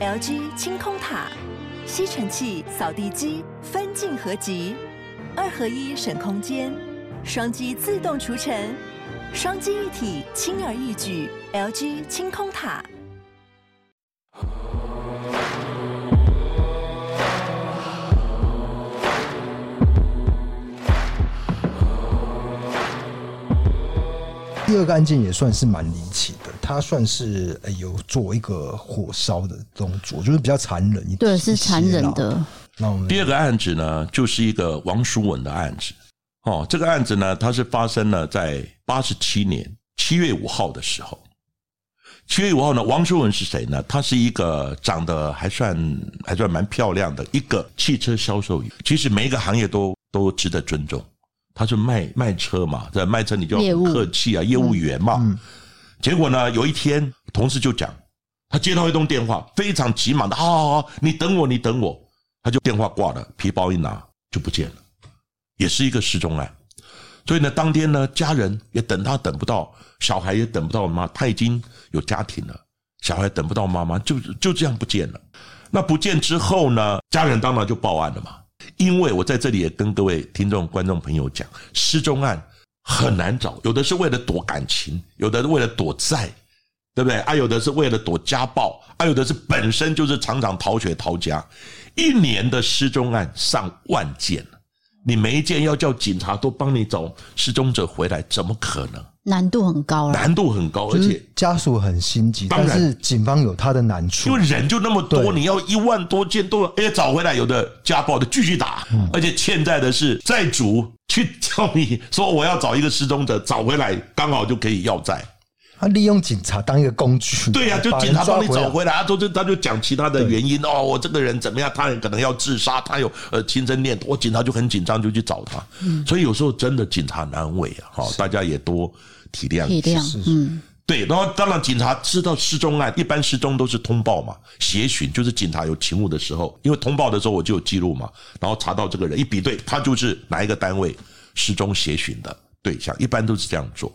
LG 清空塔，吸尘器、扫地机分镜合集，二合一省空间，双击自动除尘，双击一体轻而易举。LG 清空塔。第二个案件也算是蛮离奇的，他算是有做一个火烧的动作，就是比较残忍一点。对，是残忍的。那我们第二个案子呢，就是一个王淑文的案子。哦，这个案子呢，它是发生了在八十七年七月五号的时候。七月五号呢，王淑文是谁呢？她是一个长得还算还算蛮漂亮的一个汽车销售员。其实每一个行业都都值得尊重。他是卖卖车嘛，在卖车你就要客气啊，业务员嘛。结果呢，有一天同事就讲，他接到一通电话，非常急忙的，好好好，你等我，你等我。他就电话挂了，皮包一拿就不见了，也是一个失踪案。所以呢，当天呢，家人也等他等不到，小孩也等不到妈，他已经有家庭了，小孩等不到妈妈，就就这样不见了。那不见之后呢，家人当然就报案了嘛。因为我在这里也跟各位听众、观众朋友讲，失踪案很难找，有的是为了躲感情，有的是为了躲债，对不对？啊，有的是为了躲家暴，啊，有的是本身就是常常逃学逃家。一年的失踪案上万件，你每一件要叫警察都帮你找失踪者回来，怎么可能？难度很高，难度很高，而且家属很心急，但是警方有他的难处，因为人就那么多，你要一万多件都哎找回来，有的家暴的继续打，而且欠债的是债主去叫你说我要找一个失踪者找回来，刚好就可以要债。他利用警察当一个工具，对呀，就警察帮你找回来，他就他就讲其他的原因哦，我这个人怎么样，他也可能要自杀，他有呃轻生念头，我警察就很紧张，就去找他。所以有时候真的警察难为啊，哈，大家也多。体谅，体谅，嗯，对，然后当然警察知道失踪案，一般失踪都是通报嘛，协寻就是警察有勤务的时候，因为通报的时候我就有记录嘛，然后查到这个人一比对，他就是哪一个单位失踪协寻的对象，一般都是这样做。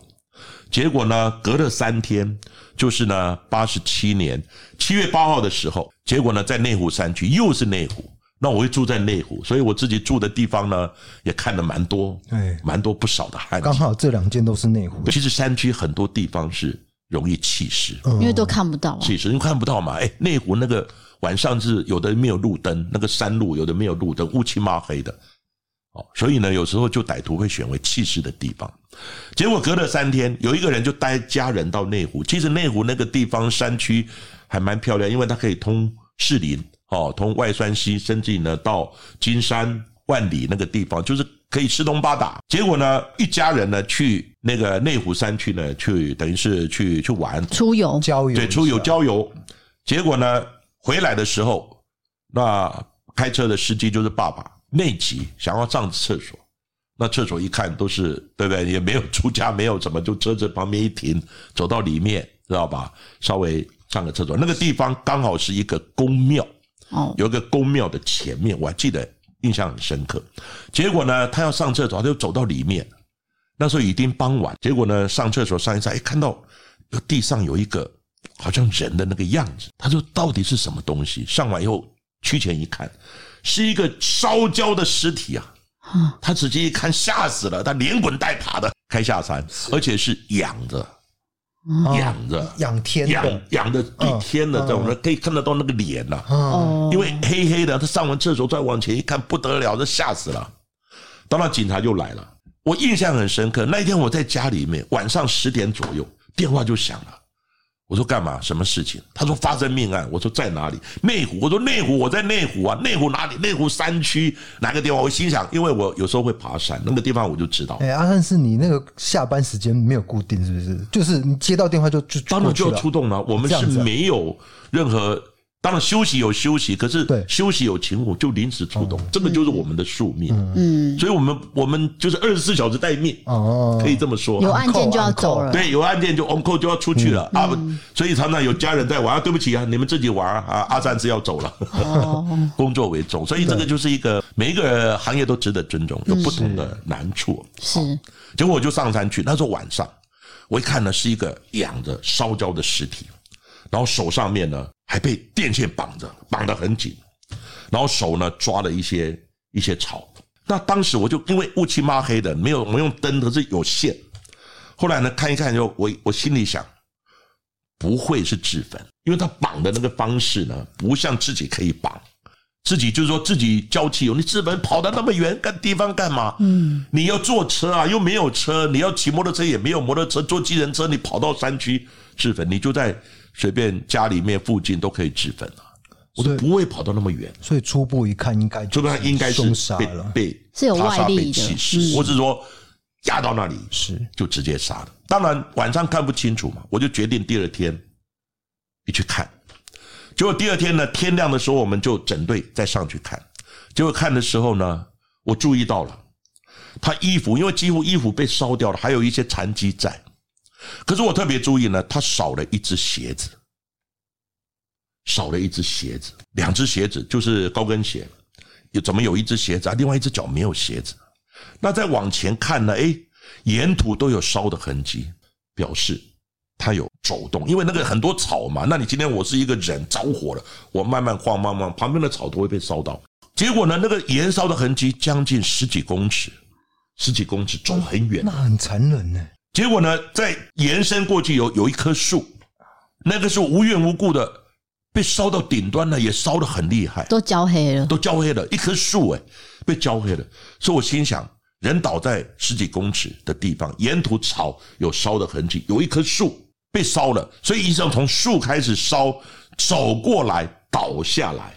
结果呢，隔了三天，就是呢八十七年七月八号的时候，结果呢在内湖山区，又是内湖。那我会住在内湖，所以我自己住的地方呢，也看了蛮多，哎，蛮多不少的案子。刚好这两件都是内湖。其实山区很多地方是容易弃尸，因为都看不到。弃尸，因为看不到嘛。哎，内湖那个晚上是有的没有路灯，那个山路有的没有路灯，乌漆嘛黑的。哦，所以呢，有时候就歹徒会选为弃尸的地方。结果隔了三天，有一个人就带家人到内湖。其实内湖那个地方山区还蛮漂亮，因为它可以通士林。哦，通外双溪，甚至呢到金山、万里那个地方，就是可以四通八达。结果呢，一家人呢去那个内湖山区呢，去等于是去去玩、出游、郊游，对，出游郊游。结果呢，回来的时候，那开车的司机就是爸爸，内急想要上厕所，那厕所一看都是对不对？也没有出家，没有什么，就车子旁边一停，走到里面，知道吧？稍微上个厕所，那个地方刚好是一个宫庙。哦，有一个宫庙的前面，我还记得印象很深刻。结果呢，他要上厕所，他就走到里面。那时候已经傍晚，结果呢，上厕所上一上，哎，看到地上有一个好像人的那个样子。他说：“到底是什么东西？”上完以后趋前一看，是一个烧焦的尸体啊！他直接一看吓死了，他连滚带爬的开下山，而且是仰着。仰着，仰天，仰仰着对天的这种人，可以看得到那个脸呐。哦，因为黑黑的，他上完厕所再往前一看，不得了，这吓死了。当然警察就来了，我印象很深刻。那一天我在家里面，晚上十点左右，电话就响了。我说干嘛？什么事情？他说发生命案。我说在哪里？内湖。我说内湖，我在内湖啊。内湖哪里？内湖山区哪个地方？我心想，因为我有时候会爬山，那个地方我就知道。哎，阿汉，是你那个下班时间没有固定，是不是？就是你接到电话就就当然就要出动了。我们是没有任何。当然休息有休息，可是休息有勤务就临时出动，这个就是我们的宿命。嗯，所以我们我们就是二十四小时待命，哦，可以这么说。有案件就要走了，对，有案件就 on call 就要出去了啊。所以常常有家人在玩，对不起啊，你们自己玩啊。阿三是要走了，工作为重，所以这个就是一个每一个行业都值得尊重，有不同的难处。是，结果我就上山去，那时候晚上，我一看呢是一个仰着烧焦的尸体。然后手上面呢还被电线绑着，绑得很紧，然后手呢抓了一些一些草。那当时我就因为乌漆抹黑的，没有我用灯，可是有线。后来呢看一看就，就我我心里想，不会是自焚，因为他绑的那个方式呢，不像自己可以绑。自己就是说自己交汽油，你自焚跑到那么远干地方干嘛？嗯，你要坐车啊，又没有车，你要骑摩托车也没有摩托车，坐计程车你跑到山区自焚，你就在随便家里面附近都可以自焚啊。我都不会跑到那么远，所以初步一看应该就应该是被被是有外力的，或者说压到那里是就直接杀了。当然晚上看不清楚嘛，我就决定第二天你去看。结果第二天呢，天亮的时候，我们就整队再上去看。结果看的时候呢，我注意到了，他衣服因为几乎衣服被烧掉了，还有一些残迹在。可是我特别注意呢，他少了一只鞋子，少了一只鞋子，两只鞋子就是高跟鞋，有怎么有一只鞋子啊？另外一只脚没有鞋子。那再往前看呢，诶，沿途都有烧的痕迹，表示。它有走动，因为那个很多草嘛。那你今天我是一个人着火了，我慢慢晃，慢慢旁边的草都会被烧到。结果呢，那个燃烧的痕迹将近十几公尺，十几公尺走很远，那很残忍呢。结果呢，在延伸过去有有一棵树，那个树无缘无故的被烧到顶端了，也烧得很厉害，都焦黑了，都焦黑了，一棵树诶，被焦黑了。所以我心想。人倒在十几公尺的地方，沿途草有烧的痕迹，有一棵树被烧了，所以医生从树开始烧，走过来倒下来，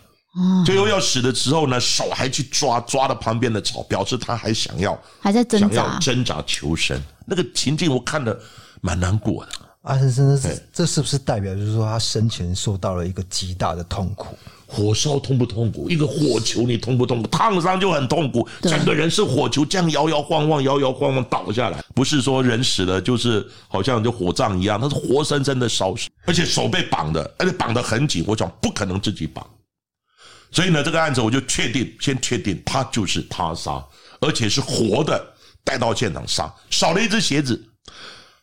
最后要死的时候呢，手还去抓抓了旁边的草，表示他还想要还在挣扎，想要挣扎求生。那个情境我看得蛮难过的。阿先生，这这是不是代表就是说他生前受到了一个极大的痛苦？火烧痛不痛苦？一个火球你痛不痛苦？烫伤就很痛苦，整个人是火球这样摇摇晃晃、摇摇晃晃倒下来。不是说人死了就是好像就火葬一样，他是活生生的烧死，而且手被绑的，而且绑得很紧。我想不可能自己绑，所以呢，这个案子我就确定，先确定他就是他杀，而且是活的带到现场杀，少了一只鞋子，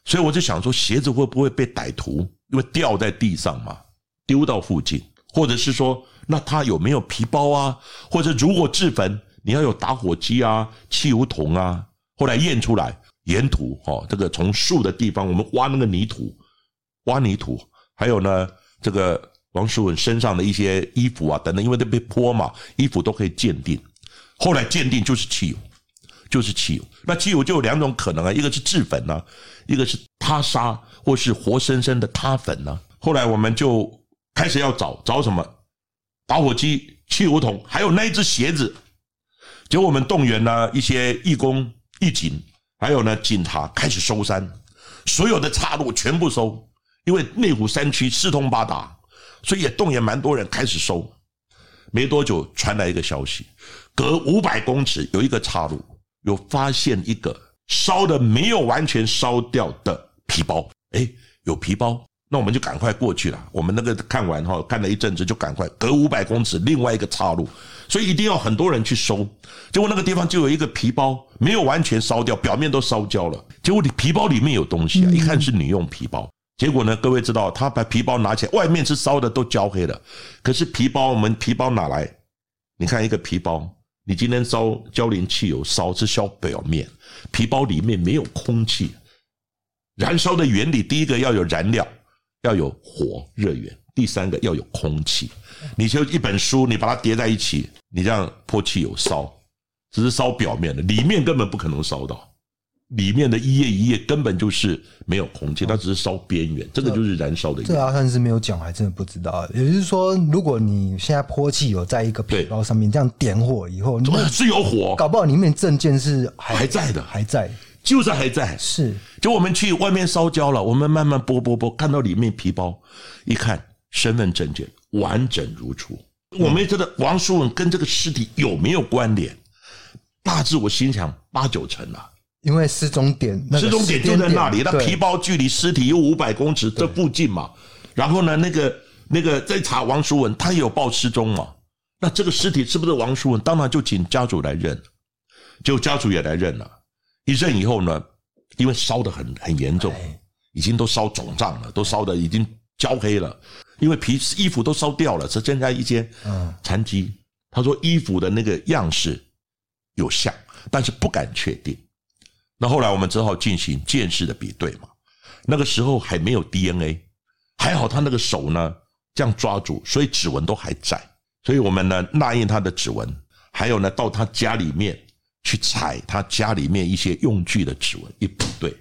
所以我就想说鞋子会不会被歹徒因为掉在地上嘛，丢到附近，或者是说。那他有没有皮包啊？或者如果自焚，你要有打火机啊、汽油桶啊。后来验出来，沿途哦，这个从树的地方，我们挖那个泥土，挖泥土，还有呢，这个王淑文身上的一些衣服啊等等，因为都被泼嘛，衣服都可以鉴定。后来鉴定就是汽油，就是汽油。那汽油就有两种可能啊，一个是自焚啊，一个是他杀或是活生生的他焚呢。后来我们就开始要找找什么？打火机、汽油桶，还有那一只鞋子，结果我们动员了一些义工、义警，还有呢警察，开始搜山，所有的岔路全部搜，因为内湖山区四通八达，所以也动员蛮多人开始收。没多久传来一个消息，隔五百公尺有一个岔路，有发现一个烧的没有完全烧掉的皮包，哎，有皮包。那我们就赶快过去了。我们那个看完哈，看了一阵子，就赶快隔五百公尺另外一个岔路，所以一定要很多人去收。结果那个地方就有一个皮包，没有完全烧掉，表面都烧焦了。结果你皮包里面有东西啊，一看是女用皮包。结果呢，各位知道，他把皮包拿起来，外面是烧的都焦黑了，可是皮包我们皮包拿来，你看一个皮包，你今天烧焦磷汽油烧是烧表面，皮包里面没有空气。燃烧的原理，第一个要有燃料。要有火热源，第三个要有空气。你就一本书，你把它叠在一起，你这样泼汽油烧，只是烧表面的，里面根本不可能烧到。里面的一页一页根本就是没有空气，它只是烧边缘，这个就是燃烧的。这阿三是没有讲，还真的不知道。也就是说，如果你现在泼汽油在一个皮包上面，这样点火以后，是有火，搞不好里面证件是还，在的，还在。就是还在，是，就我们去外面烧焦了，我们慢慢剥剥剥，看到里面皮包，一看身份证件完整如初。我们觉得王淑文跟这个尸体有没有关联？大致我心想八九成了，因为失踪点，失踪点就在那里，那皮包距离尸体有五百公尺这附近嘛。然后呢，那个那个在查王淑文，他也有报失踪嘛。那这个尸体是不是王淑文？当然就请家属来认，就家属也来认了。一认以后呢，因为烧得很很严重，已经都烧肿胀了，都烧的已经焦黑了。因为皮衣服都烧掉了，只剩下一些残疾。他说衣服的那个样式有像，但是不敢确定。那后来我们只好进行见识的比对嘛。那个时候还没有 DNA，还好他那个手呢这样抓住，所以指纹都还在。所以我们呢捺印他的指纹，还有呢到他家里面去采他家里面一些用具的指纹，一比对。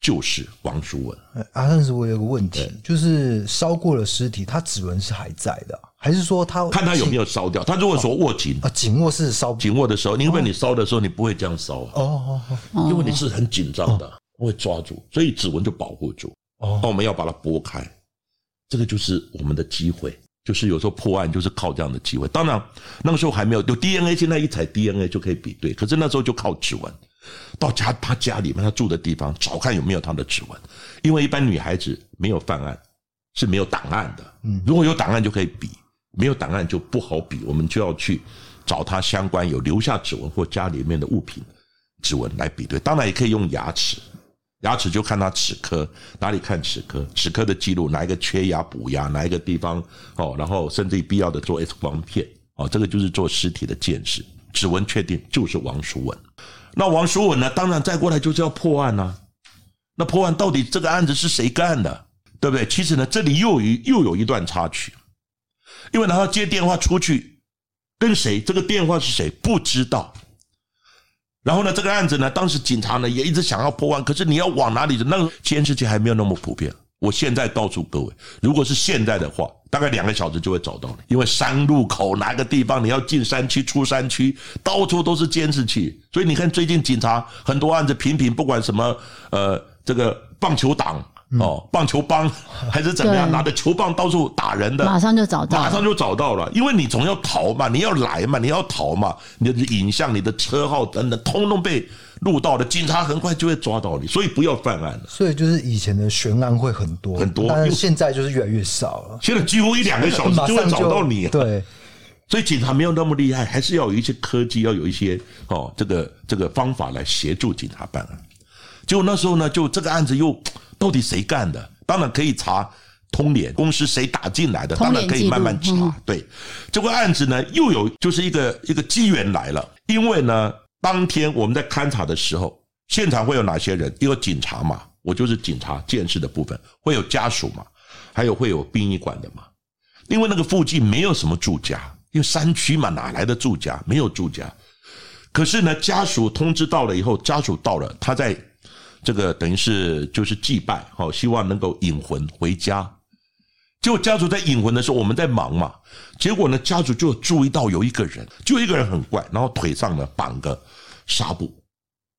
就是王叔文。啊，但是我有个问题，就是烧过的尸体，他指纹是还在的，还是说他看他有没有烧掉？他如果说握紧啊，紧握是烧紧握的时候，因为你烧的时候你不会这样烧啊，哦哦，因为你是很紧张的，会抓住，所以指纹就保护住。哦，那我们要把它拨开，这个就是我们的机会，就是有时候破案就是靠这样的机会。当然那个时候还没有有 DNA，现在一采 DNA 就可以比对，可是那时候就靠指纹。到家他家里面，他住的地方找看有没有他的指纹，因为一般女孩子没有犯案是没有档案的，嗯，如果有档案就可以比，没有档案就不好比，我们就要去找他相关有留下指纹或家里面的物品指纹来比对，当然也可以用牙齿，牙齿就看他齿科哪里看齿科，齿科的记录哪一个缺牙补牙，哪一个地方哦，然后甚至必要的做 X 光片哦，这个就是做尸体的鉴识，指纹确定就是王淑文。那王淑文呢？当然再过来就是要破案啊。那破案到底这个案子是谁干的，对不对？其实呢，这里又有又有一段插曲，因为他接电话出去跟谁，这个电话是谁不知道。然后呢，这个案子呢，当时警察呢也一直想要破案，可是你要往哪里走？那个监视器还没有那么普遍。我现在告诉各位，如果是现在的话，大概两个小时就会找到你，因为山路口哪个地方你要进山区、出山区，到处都是监视器。所以你看，最近警察很多案子频频，不管什么呃，这个棒球党哦，棒球帮 还是怎么样，拿着球棒到处打人的，马上就找到，马上就找到了。因为你总要逃嘛，你要来嘛，你要逃嘛，你的影像、你的车号等等，通通被。录到的警察很快就会抓到你，所以不要犯案了。所以就是以前的悬案会很多很多，但是现在就是越来越少了。现在几乎一两个小时 就会找到你。对，所以警察没有那么厉害，还是要有一些科技，要有一些哦，这个这个方法来协助警察办案。结果那时候呢，就这个案子又到底谁干的？当然可以查通联公司谁打进来的，当然可以慢慢查。对，这个案子呢又有就是一个一个机缘来了，因为呢。当天我们在勘查的时候，现场会有哪些人？有警察嘛，我就是警察鉴识的部分，会有家属嘛，还有会有殡仪馆的嘛。因为那个附近没有什么住家，因为山区嘛，哪来的住家？没有住家。可是呢，家属通知到了以后，家属到了，他在这个等于是就是祭拜，好，希望能够引魂回家。结果家族在引魂的时候，我们在忙嘛。结果呢，家族就注意到有一个人，就一个人很怪，然后腿上呢绑个纱布，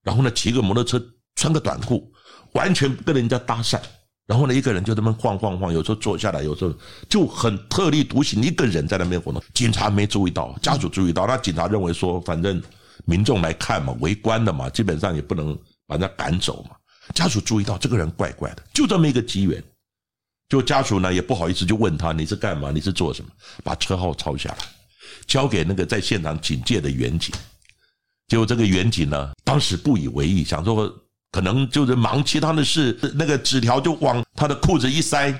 然后呢骑个摩托车，穿个短裤，完全跟人家搭讪。然后呢，一个人就在那晃晃晃，有时候坐下来，有时候就很特立独行，一个人在那边活动。警察没注意到，家属注意到，那警察认为说，反正民众来看嘛，围观的嘛，基本上也不能把他赶走嘛。家属注意到这个人怪怪的，就这么一个机缘。就家属呢也不好意思，就问他，你是干嘛？你是做什么？把车号抄下来，交给那个在现场警戒的员警。结果这个员警呢，当时不以为意，想说可能就是忙其他的事，那个纸条就往他的裤子一塞，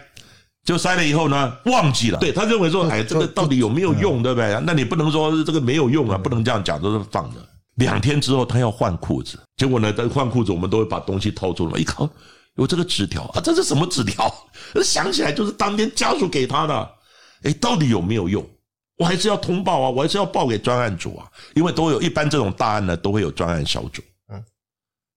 就塞了以后呢，忘记了。对，他认为说，哎，这个到底有没有用，对不对？那你不能说这个没有用啊，不能这样讲，都是放着。两天之后，他要换裤子，结果呢，在换裤子，我们都会把东西掏出来，一看。有这个纸条啊，这是什么纸条？想起来就是当天家属给他的。哎，到底有没有用？我还是要通报啊，我还是要报给专案组啊，因为都有一般这种大案呢，都会有专案小组。嗯，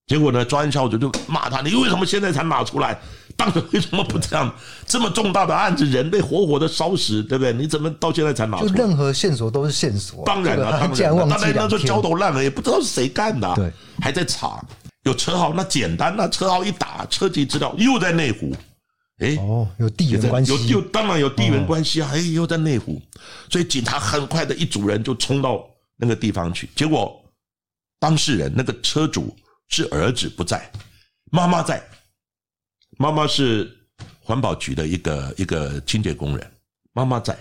结果呢，专案小组就骂他：你为什么现在才拿出来？当时为什么不这样？这么重大的案子，人被活活的烧死，对不对？你怎么到现在才拿出来？就任何线索都是线索。当然了，当然了，当然那时候焦头烂额，也不知道是谁干的，对，还在查。有车号那简单，那车号一打，车籍资料又在内湖，哎，哦，有地缘关系，有就当然有地缘关系啊，哎，又在内湖，所以警察很快的一组人就冲到那个地方去，结果当事人那个车主是儿子不在，妈妈在，妈妈是环保局的一个一个清洁工人，妈妈在，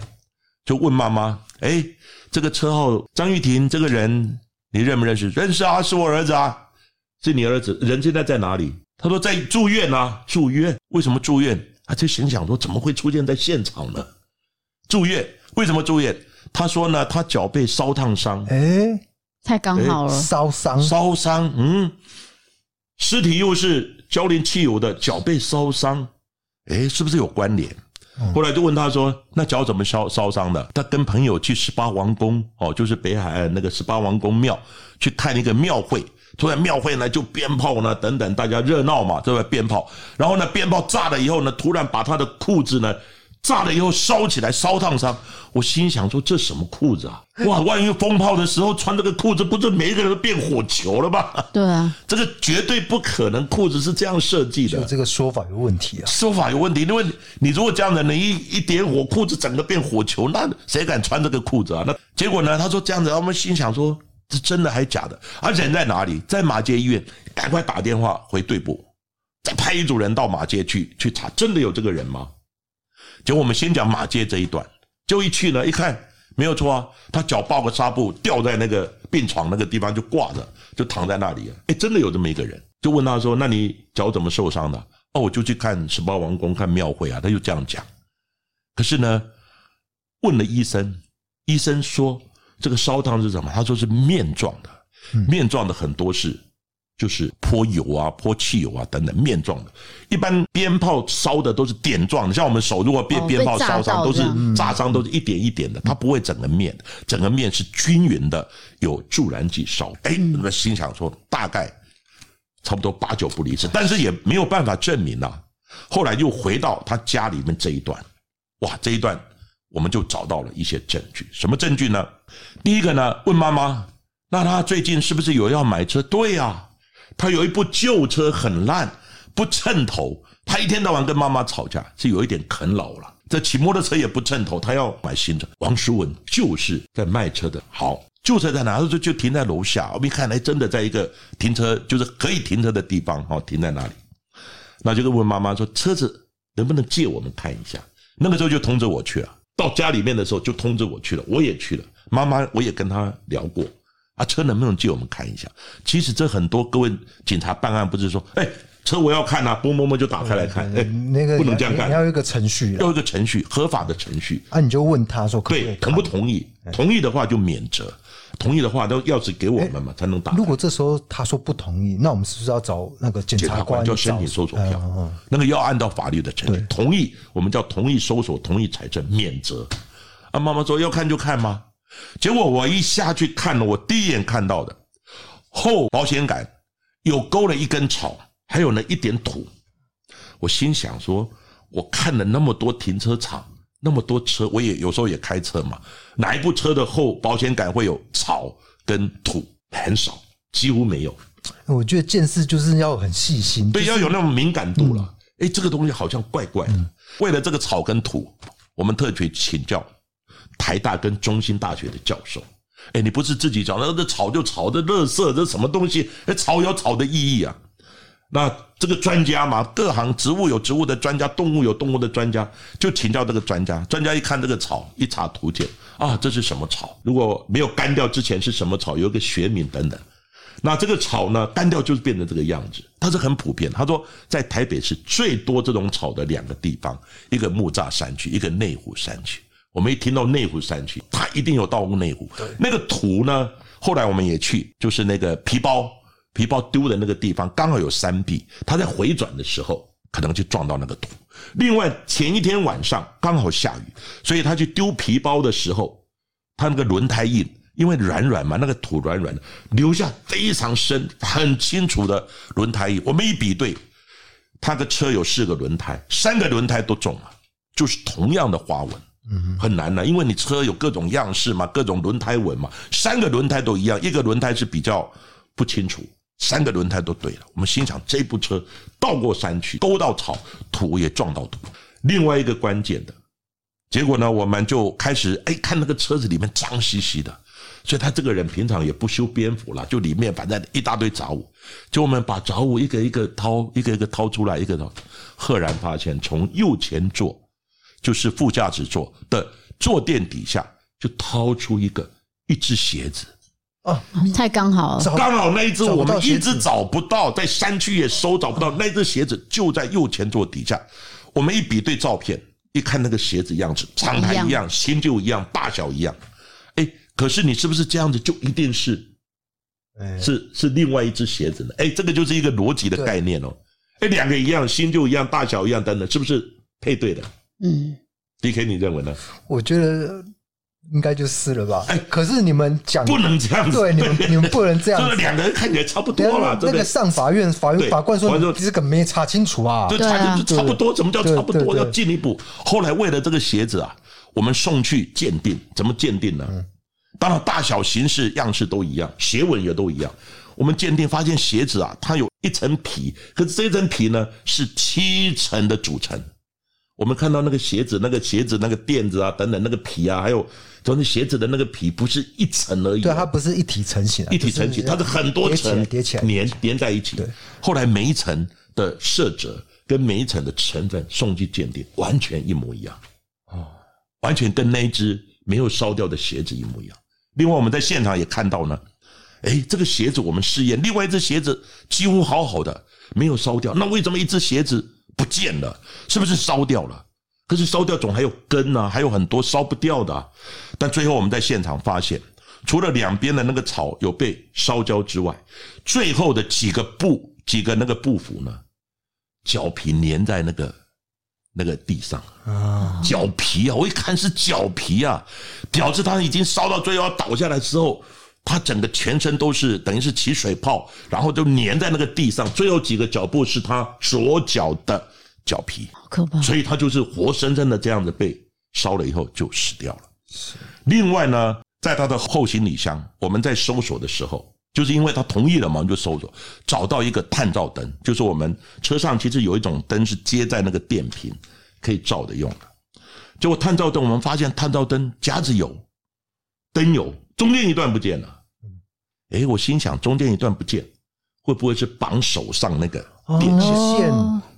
就问妈妈，哎，这个车号张玉婷这个人你认不认识？认识啊，是我儿子啊。是你儿子，人现在在哪里？他说在住院啊，住院。为什么住院？他就心想说：怎么会出现在现场呢？住院，为什么住院？他说呢，他脚被烧烫伤。哎，太刚好了，烧伤，烧伤，嗯，尸体又是浇淋汽油的，脚被烧伤，哎，是不是有关联？后来就问他说：“那脚怎么烧烧伤的？”他跟朋友去十八王宫哦，就是北海岸那个十八王宫庙去看一个庙会，突然庙会呢就鞭炮呢等等，大家热闹嘛，对吧？鞭炮，然后呢鞭炮炸了以后呢，突然把他的裤子呢。炸了以后烧起来烧烫伤，我心想说，这什么裤子啊？哇，万一风炮的时候穿这个裤子，不是每一个人都变火球了吗？对啊，这个绝对不可能，裤子是这样设计的。这个说法有问题啊！说法有问题，因为你如果这样的，你一一点火，裤子整个变火球，那谁敢穿这个裤子啊？那结果呢？他说这样子，我们心想说，这真的还是假的？而人在哪里？在马街医院，赶快打电话回队部，再派一组人到马街去去查，真的有这个人吗？就我们先讲马街这一段，就一去呢，一看没有错啊，他脚抱个纱布吊在那个病床那个地方就挂着，就躺在那里啊。哎，真的有这么一个人，就问他说：“那你脚怎么受伤的？”哦，我就去看十八王宫看庙会啊，他就这样讲。可是呢，问了医生，医生说这个烧烫是什么？他说是面状的，面状的很多是。就是泼油啊，泼汽油啊，等等面状的。一般鞭炮烧的都是点状的，像我们手如果被鞭炮烧伤，都是炸伤，都是一点一点的，它不会整个面，整个面是均匀的，有助燃剂烧。哎，那么心想说大概差不多八九不离十，但是也没有办法证明啊。后来又回到他家里面这一段，哇，这一段我们就找到了一些证据。什么证据呢？第一个呢，问妈妈，那他最近是不是有要买车？对呀。他有一部旧车很烂，不称头。他一天到晚跟妈妈吵架，是有一点啃老了。这骑摩托车也不称头，他要买新车。王淑文就是在卖车的。好，旧车在哪？他说就停在楼下。我们一看来，真的在一个停车，就是可以停车的地方。好，停在那里。那就是问妈妈说：“车子能不能借我们看一下？”那个时候就通知我去了。到家里面的时候就通知我去了，我也去了。妈妈，我也跟他聊过。啊，车能不能借我们看一下？其实这很多各位警察办案不是说，哎，车我要看呐，摸摸摸就打开来看，哎，那个不能这样干，要有一个程序，要一个程序，合法的程序。啊，你就问他说可可以，对，同不同意？同意的话就免责，同意的话都钥匙给我们嘛，才能打。如果这时候他说不同意，那我们是不是要找那个检察官？叫申请搜索票，那个要按照法律的程序。同意，我们叫同意搜索，同意财政，免责。啊，妈妈说要看就看吗？结果我一下去看了，我第一眼看到的后保险杆有勾了一根草，还有那一点土。我心想说，我看了那么多停车场，那么多车，我也有时候也开车嘛，哪一部车的后保险杆会有草跟土？很少，几乎没有。我觉得见识就是要很细心，对，要有那种敏感度了。哎，这个东西好像怪怪的。为了这个草跟土，我们特别请教。台大跟中心大学的教授，哎，你不是自己讲，那这草就草，这乐色这什么东西？哎，草有草的意义啊。那这个专家嘛，各行植物有植物的专家，动物有动物的专家，就请教这个专家。专家一看这个草，一查图鉴，啊，这是什么草？如果没有干掉之前是什么草？有一个学名等等。那这个草呢，干掉就是变成这个样子。它是很普遍。他说，在台北市最多这种草的两个地方，一个木栅山区，一个内湖山区。我们一听到内湖山区，他一定有到过内湖。那个土呢，后来我们也去，就是那个皮包皮包丢的那个地方，刚好有山壁，他在回转的时候可能就撞到那个土。另外前一天晚上刚好下雨，所以他去丢皮包的时候，他那个轮胎印，因为软软嘛，那个土软软的，留下非常深、很清楚的轮胎印。我们一比对，他的车有四个轮胎，三个轮胎都中了，就是同样的花纹。嗯，很难的，因为你车有各种样式嘛，各种轮胎纹嘛，三个轮胎都一样，一个轮胎是比较不清楚，三个轮胎都对了。我们心想，这部车到过山区，勾到草，土也撞到土。另外一个关键的结果呢，我们就开始哎看那个车子里面脏兮兮的，所以他这个人平常也不修边幅了，就里面反正一大堆杂物，就我们把杂物一个一个掏，一个一个掏出来，一个掏，赫然发现从右前座。就是副驾驶座的坐垫底下，就掏出一个一只鞋子，哦，太刚好了，刚好那一只我们一直找不到，在山区也搜找不到，那只鞋子就在右前座底下。我们一比对照片，一看那个鞋子样子，长牌一样，新旧一样，大小一样。哎，可是你是不是这样子就一定是，是是另外一只鞋子呢？哎，这个就是一个逻辑的概念哦。哎，两个一样，新旧一样，大小一样，等等，是不是配对的？嗯，DK，你认为呢？我觉得。应该就是了吧？哎，可是你们讲不能这样子，对，你们你们 不能这样子，就是两个人看起来差不多了。那个上法院，法院法官说这个没查清楚啊，对查清楚差不多。什么叫差不多？要进一步。后来为了这个鞋子啊，我们送去鉴定，怎么鉴定呢？当然大小、形式、样式都一样，鞋纹也都一样。我们鉴定发现鞋子啊，它有一层皮，可是这层皮呢是七层的组成。我们看到那个鞋子，那个鞋子那个垫子啊，等等那个皮啊，还有。就是鞋子的那个皮不是一层而已，对，它不是一体成型，一体成型，它是很多层叠起来，粘粘在一起。对，后来每一层的色泽跟每一层的成分送去鉴定，完全一模一样，哦，完全跟那一只没有烧掉的鞋子一模一样。另外，我们在现场也看到呢，哎，这个鞋子我们试验，另外一只鞋子几乎好好的，没有烧掉，那为什么一只鞋子不见了？是不是烧掉了？可是烧掉总还有根呢，还有很多烧不掉的啊。但最后我们在现场发现，除了两边的那个草有被烧焦之外，最后的几个布、几个那个布幅呢，脚皮粘在那个那个地上啊，脚皮啊，我一看是脚皮啊，表示它已经烧到最后要倒下来之后，它整个全身都是等于是起水泡，然后就粘在那个地上，最后几个脚步是他左脚的。脚皮，好可怕，所以他就是活生生的这样子被烧了以后就死掉了。另外呢，在他的后行李箱，我们在搜索的时候，就是因为他同意了嘛，我们就搜索，找到一个探照灯，就是我们车上其实有一种灯是接在那个电瓶可以照的用的。结果探照灯，我们发现探照灯夹子有，灯有，中间一段不见了。诶，我心想，中间一段不见，会不会是绑手上那个电线？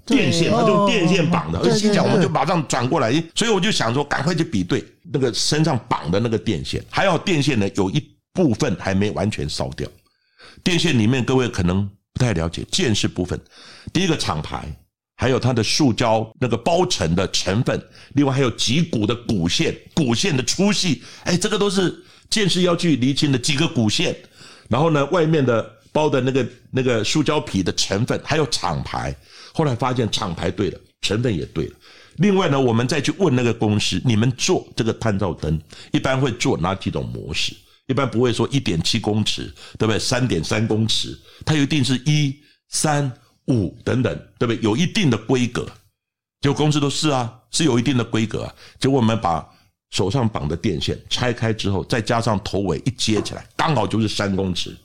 电线，它就用电线绑的，而心想我们就马上转过来，所以我就想说，赶快去比对那个身上绑的那个电线，还有电线呢，有一部分还没完全烧掉。电线里面，各位可能不太了解，键式部分，第一个厂牌，还有它的塑胶那个包层的成分，另外还有几股的骨线，骨线的粗细，哎，这个都是键式要去厘清的几个骨线。然后呢，外面的包的那个那个塑胶皮的成分，还有厂牌。后来发现厂牌对了，成分也对了。另外呢，我们再去问那个公司，你们做这个探照灯一般会做哪几种模式？一般不会说一点七公尺，对不对？三点三公尺，它一定是一三五等等，对不对？有一定的规格。结果公司都是啊，是有一定的规格啊。结果我们把手上绑的电线拆开之后，再加上头尾一接起来，刚好就是三公尺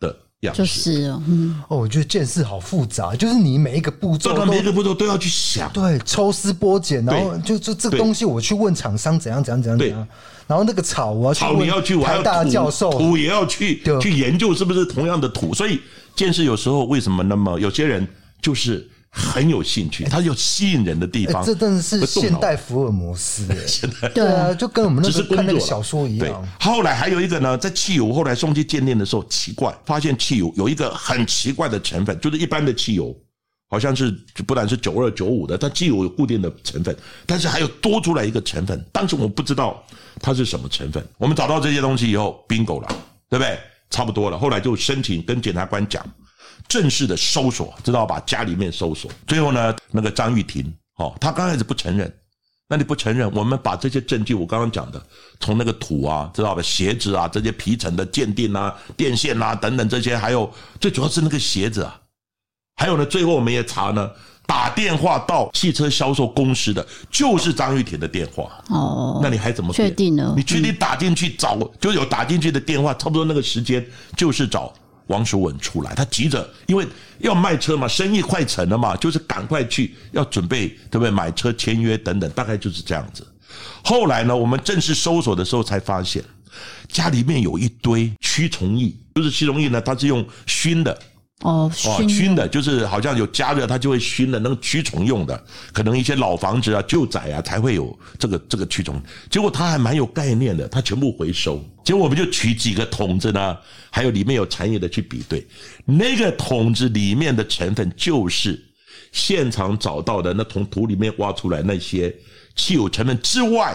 的样子。就是哦，嗯，哦，我觉得件事好复杂，就是你每一个步骤，每一个步骤都要去想，对，抽丝剥茧，然后就就这个东西我去问厂商怎样怎样怎样怎样，然后那个草我要去问台大教授，土也要去去研究是不是同样的土，所以件事有时候为什么那么有些人就是。很有兴趣，它有吸引人的地方。这真的是现代福尔摩斯，现代 对啊，就跟我们那时候看那个小说一样。对，后来还有一个呢，在汽油后来送去鉴定的时候，奇怪，发现汽油有一个很奇怪的成分，就是一般的汽油好像是不但是九二九五的，它汽油有固定的成分，但是还有多出来一个成分，当时我不知道它是什么成分。我们找到这些东西以后，bingo 了，对不对？差不多了，后来就申请跟检察官讲。正式的搜索，知道吧？家里面搜索，最后呢，那个张玉婷，哦，她刚开始不承认，那你不承认，我们把这些证据，我刚刚讲的，从那个土啊，知道吧？鞋子啊，这些皮层的鉴定啊，电线啊等等这些，还有最主要是那个鞋子啊，还有呢，最后我们也查呢，打电话到汽车销售公司的，就是张玉婷的电话。哦，那你还怎么确定呢？你确定打进去找，就有打进去的电话，差不多那个时间就是找。王守稳出来，他急着，因为要卖车嘛，生意快成了嘛，就是赶快去要准备，对不对？买车签约等等，大概就是这样子。后来呢，我们正式搜索的时候才发现，家里面有一堆驱虫液，就是驱虫液呢，它是用熏的。哦，熏的，就是好像有加热，它就会熏的，那个驱虫用的，可能一些老房子啊、旧宅啊才会有这个这个驱虫。结果它还蛮有概念的，它全部回收。结果我们就取几个桶子呢，还有里面有残液的去比对，那个桶子里面的成分就是现场找到的那从土里面挖出来那些汽油成分之外，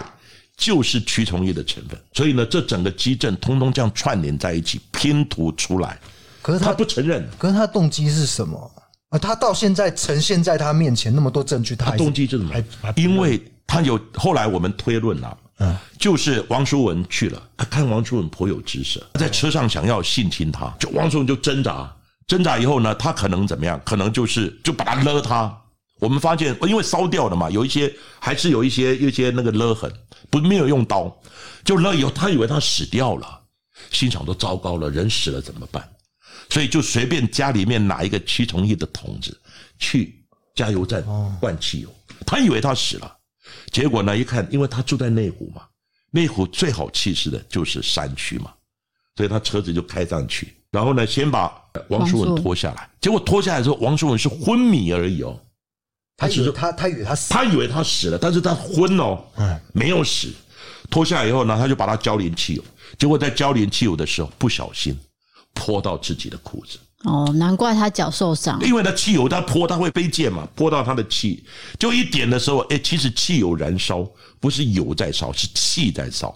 就是驱虫液的成分。所以呢，这整个基证通通这样串联在一起拼图出来。可是他，他不承认，可是他动机是什么啊？他到现在呈现在他面前那么多证据，他，他动机是什么？因为他有后来我们推论了，嗯，就是王淑文去了，他看王淑文颇有姿色，在车上想要性侵他，就王淑文就挣扎。挣扎以后呢，他可能怎么样？可能就是就把他勒他。我们发现，因为烧掉了嘛，有一些还是有一些一些那个勒痕，不没有用刀，就勒以后，他以为他死掉了，心想都糟糕了，人死了怎么办？所以就随便家里面拿一个驱虫液的桶子去加油站灌汽油，他以为他死了，结果呢一看，因为他住在内湖嘛，内湖最好气势的就是山区嘛，所以他车子就开上去。然后呢，先把王淑文拖下来，结果拖下来之后，王淑文是昏迷而已哦。他以为他他以为他死，他以为他死了，但是他昏哦，嗯，没有死。拖下来以后呢，他就把他浇淋汽油，结果在浇淋汽油的时候不小心泼到自己的裤子。哦，难怪他脚受伤，因为他汽油他泼他会飞溅嘛，泼到他的气，就一点的时候，哎，其实汽油燃烧不是油在烧，是气在烧。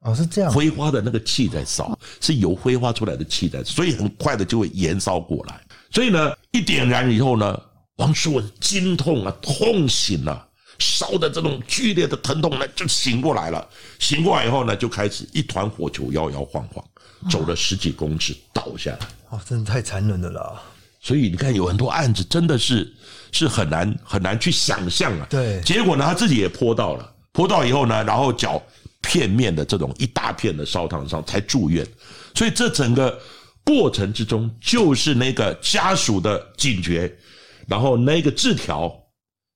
哦，是这样，挥发的那个气在烧，是油挥发出来的气在，所以很快的就会燃烧过来。所以呢，一点燃以后呢，王叔文惊痛啊，痛醒了，烧的这种剧烈的疼痛呢，就醒过来了。醒过来以后呢，就开始一团火球摇摇晃晃，走了十几公尺倒下来。哦，真的太残忍了啦！所以你看，有很多案子真的是是很难很难去想象啊。对，结果呢，他自己也泼到了，泼到以后呢，然后脚。片面的这种一大片的烧烫伤才住院，所以这整个过程之中，就是那个家属的警觉，然后那个字条，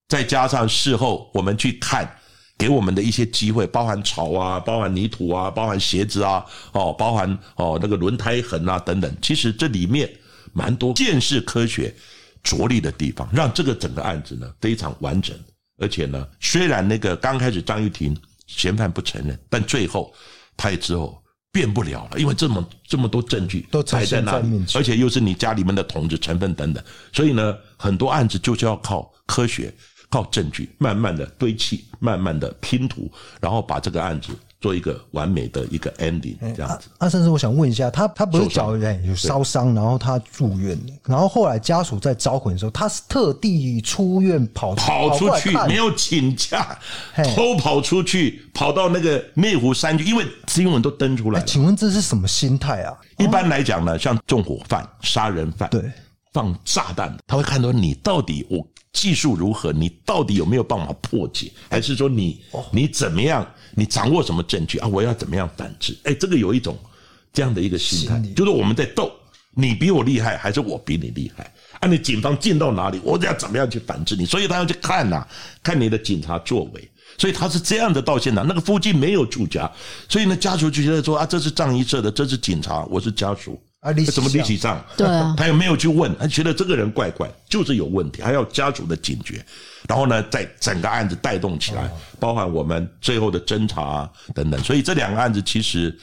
再加上事后我们去看给我们的一些机会，包含草啊，包含泥土啊，包含鞋子啊，哦，包含哦那个轮胎痕啊等等，其实这里面蛮多见识科学着力的地方，让这个整个案子呢非常完整，而且呢，虽然那个刚开始张玉婷。嫌犯不承认，但最后他也之后变不了了，因为这么这么多证据都摆在那里，而且又是你家里面的桶子成分等等，所以呢，很多案子就是要靠科学、靠证据，慢慢的堆砌，慢慢的拼图，然后把这个案子。做一个完美的一个 ending，这样子。阿善师，我想问一下，他他不是脚有烧伤，然后他住院，然后后来家属在招魂的时候，他是特地出院跑跑出去，没有请假，偷跑出去，跑到那个内湖山区，因为新闻都登出来了。请问这是什么心态啊？一般来讲呢，像纵火犯、杀人犯，对，放炸弹，他会看到你到底我技术如何，你到底有没有办法破解，还是说你你怎么样？你掌握什么证据啊？我要怎么样反制？哎，这个有一种这样的一个心态，就是我们在斗，你比我厉害还是我比你厉害？啊，你警方进到哪里，我要怎么样去反制你？所以他要去看呐，看你的警察作为。所以他是这样的到现场，那个附近没有住家，所以呢，家属就觉得说啊，这是葬仪社的，这是警察，我是家属。啊，你怎么利息账？对啊，他又没有去问，他觉得这个人怪怪，就是有问题，还要家属的警觉。然后呢，在整个案子带动起来，包含我们最后的侦查啊等等。所以这两个案子其实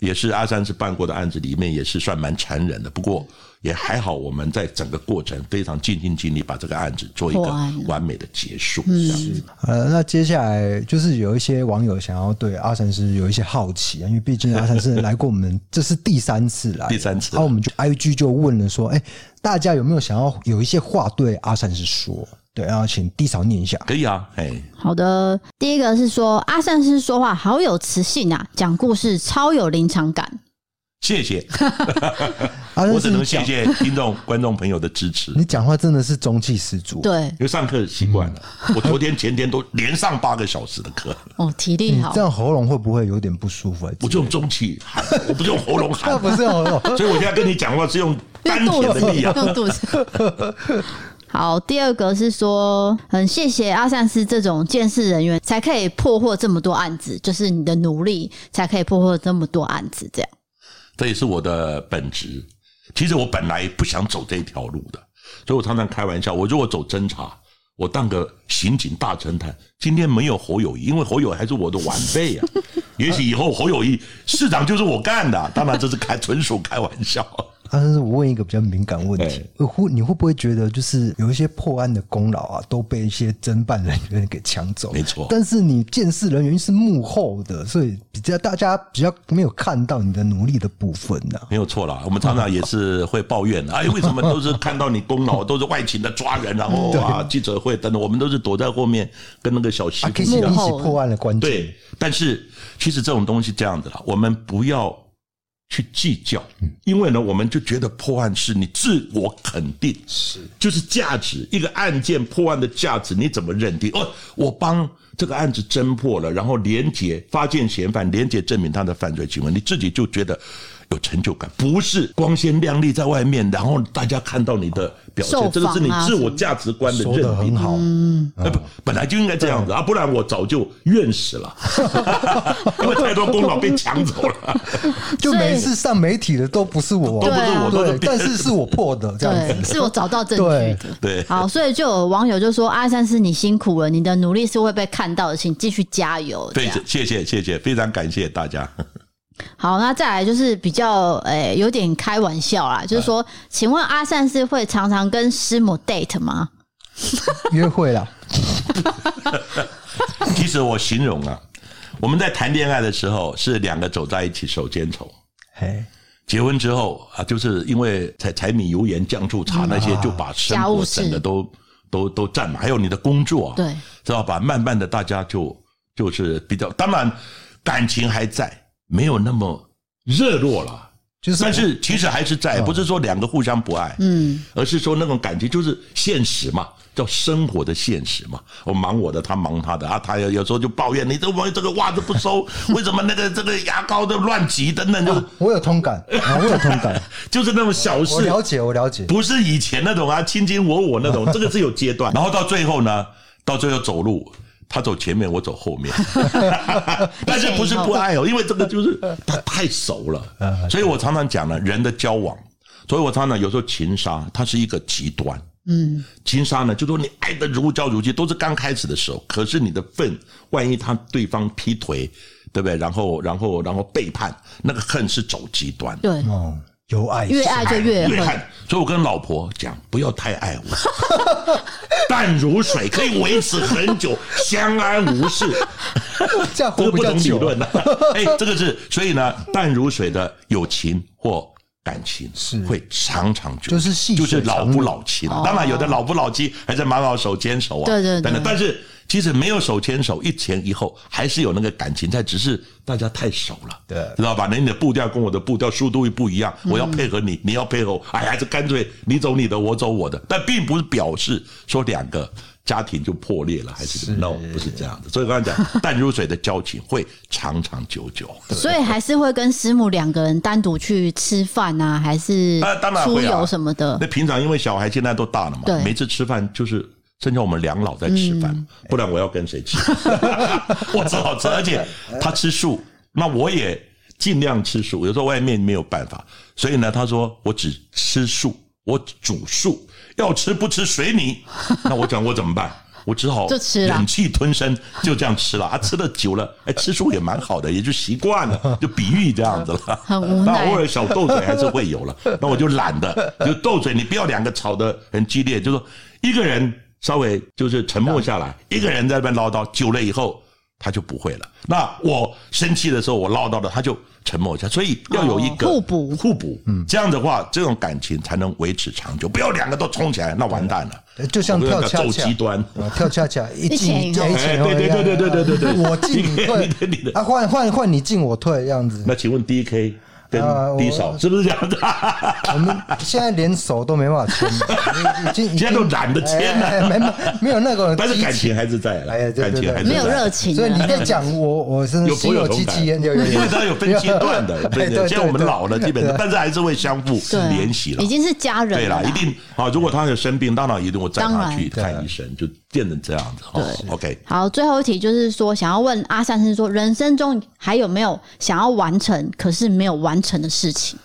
也是阿三师办过的案子里面，也是算蛮残忍的。不过。也还好，我们在整个过程非常尽心尽力，把这个案子做一个完美的结束。是，呃，那接下来就是有一些网友想要对阿三师有一些好奇啊，因为毕竟阿三师来过我们，这是第三次来，第三次，然后我们就 IG 就问了说，哎，大家有没有想要有一些话对阿三师说？对，然后请弟嫂念一下，可以啊，哎，好的，第一个是说阿善师说话好有磁性啊，讲故事超有临场感。谢谢，我只能谢谢听众、观众朋友的支持。你讲话真的是中气十足，对，因为上课习惯了。我昨天、前天都连上八个小时的课，哦，体力好。这样喉咙会不会有点不舒服？我就用中气喊，我不是用喉咙喊，不是用喉咙，所以我现在跟你讲话是用丹田的力量，用肚子。好，第二个是说，很谢谢阿善斯这种鉴识人员，才可以破获这么多案子，就是你的努力才可以破获这么多案子，这样。这也是我的本职。其实我本来不想走这条路的，所以我常常开玩笑，我如果走侦查，我当个刑警大侦探。今天没有侯友宜，因为侯友宜还是我的晚辈啊。也许以后侯友宜市长就是我干的，当然这是开纯属开玩笑。啊，但是我问一个比较敏感问题，哎会你会不会觉得，就是有一些破案的功劳啊，都被一些侦办人员给抢走？没错但是你监视人员是幕后的，所以比较大家比较没有看到你的努力的部分呢、啊。没有错啦，我们常常也是会抱怨的，哎，为什么都是看到你功劳，都是外勤的抓人，然后啊记者会等等，我们都是躲在后面跟那个小媳妇一起破案的关键。对，但是其实这种东西这样子啦，我们不要。去计较，因为呢，我们就觉得破案是你自我肯定，是就是价值。一个案件破案的价值，你怎么认定？哦，我帮这个案子侦破了，然后连结发现嫌犯，连结证明他的犯罪行为，你自己就觉得。有成就感，不是光鲜亮丽在外面，然后大家看到你的表现，这个是你自我价值观的认定。好，嗯，不，本来就应该这样子啊，不然我早就怨死了，因为太多功劳被抢走了。就每次上媒体的都不是我，都不是我，对，但是是我破的，这样子，是我找到证据的。对，好，所以就有网友就说：“阿三是，你辛苦了，你的努力是会被看到的，请继续加油。”对，谢谢，谢谢，非常感谢大家。好，那再来就是比较诶、欸，有点开玩笑啦，就是说，请问阿善是会常常跟师母 date 吗？约会啦。其实我形容啊，我们在谈恋爱的时候是两个走在一起手牵手，嘿，结婚之后啊，就是因为柴柴米油盐酱醋茶那些，就把生活整个都都都占满，还有你的工作，啊，对，知道吧？慢慢的，大家就就是比较，当然感情还在。没有那么热络了，就是，但是其实还是在，不是说两个互相不爱，嗯，而是说那种感情就是现实嘛，叫生活的现实嘛。我忙我的，他忙他的啊，他有有时候就抱怨你这个这个袜子不收，为什么那个这个牙膏都乱挤等等，就我有同感，我有同感，就是那种小事，我了解，我了解，不是以前那种啊卿卿我我那种，这个是有阶段，然后到最后呢，到最后走路。他走前面，我走后面，但是不是不爱哦，因为这个就是 他太熟了，所以我常常讲呢，人的交往，所以我常常有时候情杀，它是一个极端，嗯，情杀呢，就说你爱得如胶如漆，都是刚开始的时候，可是你的恨，万一他对方劈腿，对不对？然后，然后，然后背叛，那个恨是走极端，对。有爱，越爱就越恨。所以我跟老婆讲，不要太爱我，淡如水可以维持很久，相安无事。这样不懂理论呢？哎，这个是所以呢，淡如水的友情或感情是会长长久，就是就是老夫老妻。当然，有的老夫老妻还是蛮好手牵手啊，对对对，但是。其实没有手牵手，一前一后，还是有那个感情在，只是大家太熟了，对，知道吧？那你的步调跟我的步调速度又不一样，我要配合你，你要配合我，哎，还是干脆你走你的，我走我的，但并不是表示说两个家庭就破裂了，还是 no，不是这样的。所以刚才讲 淡如水的交情会长长久久，所以还是会跟师母两个人单独去吃饭啊，还是出游什么的。那平常因为小孩现在都大了嘛，每次吃饭就是。剩下我们两老在吃饭，嗯、不然我要跟谁吃？我只好吃，而且他吃素，那我也尽量吃素。有时候外面没有办法，所以呢，他说我只吃素，我煮素，要吃不吃随你。那我讲我怎么办？我只好忍气吞声，就这样吃了。啊，吃的久了，哎，吃素也蛮好的，也就习惯了，就比喻这样子了。很无奈。那偶尔小斗嘴还是会有了，那我就懒得就斗嘴，你不要两个吵得很激烈，就说一个人。稍微就是沉默下来，一个人在那边唠叨，久了以后他就不会了。那我生气的时候，我唠叨了，他就沉默一下。所以要有一个互补，互补。嗯，这样的话，这种感情才能维持长久。不要两个都冲起来，那完蛋了。就像跳恰恰，极端，跳恰恰 一进一退，对对对对对对对对，我进你退，啊换换换你进我退这样子。那请问 D K？跟低手是不是这样子？我们现在连手都没办法牵，已经 现在都懒得牵了，没没有那个，但是感情还是在，感情还是没有热情。所以你在讲我，我是心有戚戚焉，因为它有分阶段的，对对。现在我们老了，基本上，但是还是会相互联系了，已经是家人。对了，一定啊！如果他有生病，当然一定会带他去看医生，就变成这样子。对，OK。好，最后一题就是说，想要问阿善生说，人生中还有没有想要完成，可是没有完成的事情？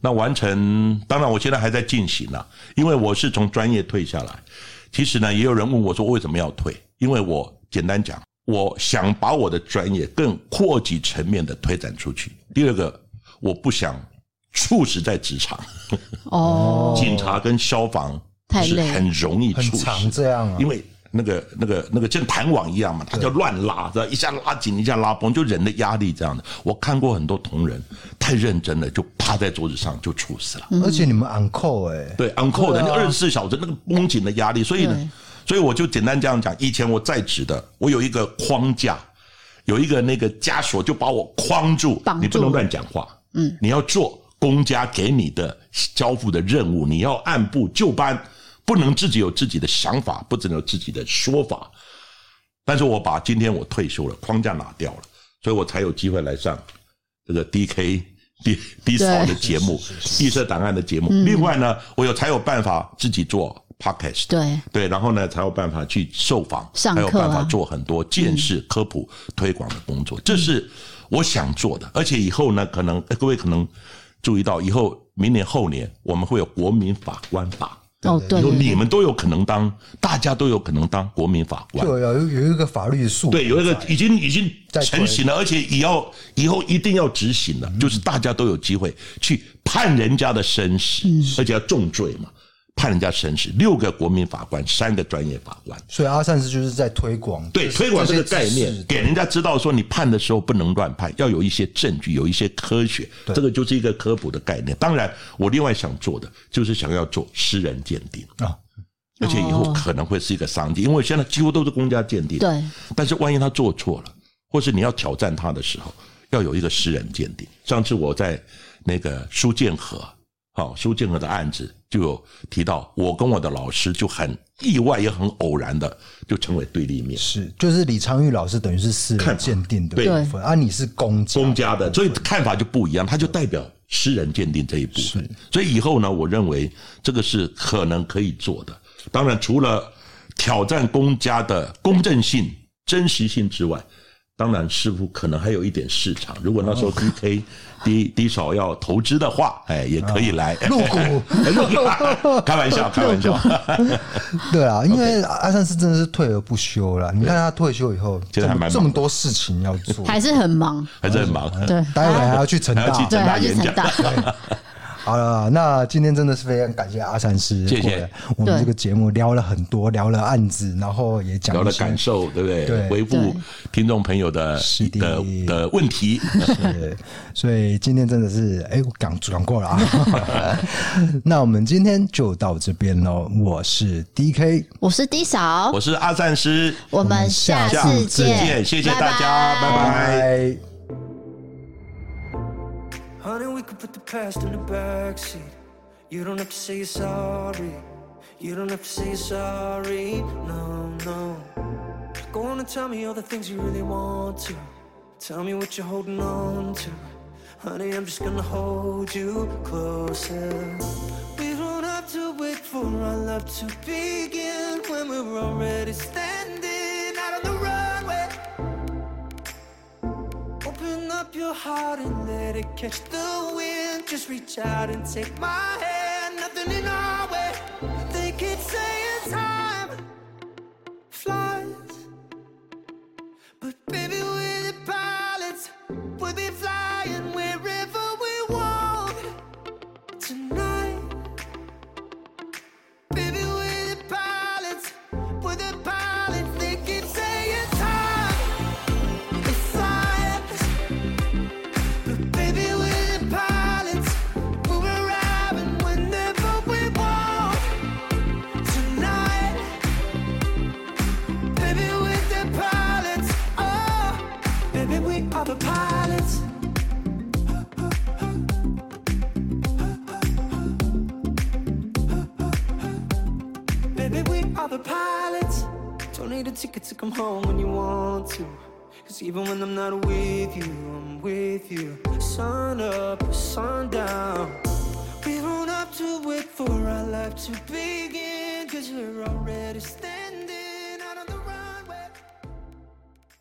那完成，当然我现在还在进行了，因为我是从专业退下来。其实呢，也有人问我说，为什么要退？因为我简单讲，我想把我的专业更扩级层面的推展出去。第二个，我不想猝死在职场。哦，警察跟消防是太累。很容易很猝死，长这样啊，因为那个那个那个像弹网一样嘛，它就乱拉，知道一下拉紧，一下拉崩，就人的压力这样的。我看过很多同仁太认真了，就趴在桌子上就猝死了。而且你们 uncle 哎，对，uncle 的对啊。那二十四小时那个绷紧的压力，所以呢，所以我就简单这样讲，以前我在职的，我有一个框架，有一个那个枷锁，就把我框住，住。你不能乱讲话，嗯，你要做公家给你的交付的任务，你要按部就班，不能自己有自己的想法，不能有自己的说法。但是我把今天我退休了，框架拿掉了，所以我才有机会来上这个 DK D D 嫂的节目，异色档案的节目。另外呢，我有才有办法自己做 Podcast，对对，然后呢才有办法去受访，还有办法做很多见识、科普、推广的工作，这是我想做的。而且以后呢，可能各位可能注意到，以后明年后年我们会有国民法官法。哦，对以后对对。你们都有可能当，大家都有可能当国民法官。对有有一个法律的素养对，有一个已经已经成型了，而且也要以后一定要执行了，就是大家都有机会去判人家的生死，而且要重罪嘛，判人家生死。六个国民法官，三个专业法官，所以阿善师就是在推广，对，推广这个概念给人家知道说你判的时候不能乱判，要有一些证据，有一些科学，这个就是一个科普的概念。当然，我另外想做的就是想要做私人鉴定啊，而且以后可能会是一个商机，因为现在几乎都是公家鉴定。对，但是万一他做错了，或是你要挑战他的时候，要有一个私人鉴定。上次我在那个苏建和，好苏建和的案子就有提到，我跟我的老师就很意外也很偶然的就成为对立面，是就是李昌钰老师等于是私人看鉴定的对。部分，啊，你是公家公家的，所以看法就不一样，他就代表私人鉴定这一部分。所以以后呢，我认为这个是可能可以做的。当然，除了挑战公家的公正性、真实性之外，当然师傅可能还有一点市场。如果那时候 DK 低低少要投资的话，哎，也可以来入股 入股，开玩笑，开玩笑。对啊，因为阿三是真的是退而不休了。你看他退休以后，这么现在还蛮这么多事情要做，还是很忙。还是很忙。对，待会还要去成大还要去。对，成大演讲。好了，那今天真的是非常感谢阿善师谢谢我们这个节目聊了很多，聊了案子，然后也讲聊了感受，对不对？对回复听众朋友的是的的的问题。对，所以今天真的是，哎、我讲讲过了啊。那我们今天就到这边喽。我是 DK，我是 D 嫂我，是阿善师，我们下下次次见，谢谢大家拜拜拜。Honey, we could put the past in the backseat. You don't have to say you're sorry. You don't have to say you're sorry. No, no. Go on and tell me all the things you really want to. Tell me what you're holding on to. Honey, I'm just gonna hold you closer. We don't have to wait for our love to begin when we're already standing out on the runway. Open up your heart and let it catch the wind. Just reach out and take my hand. Nothing in our way. They keep saying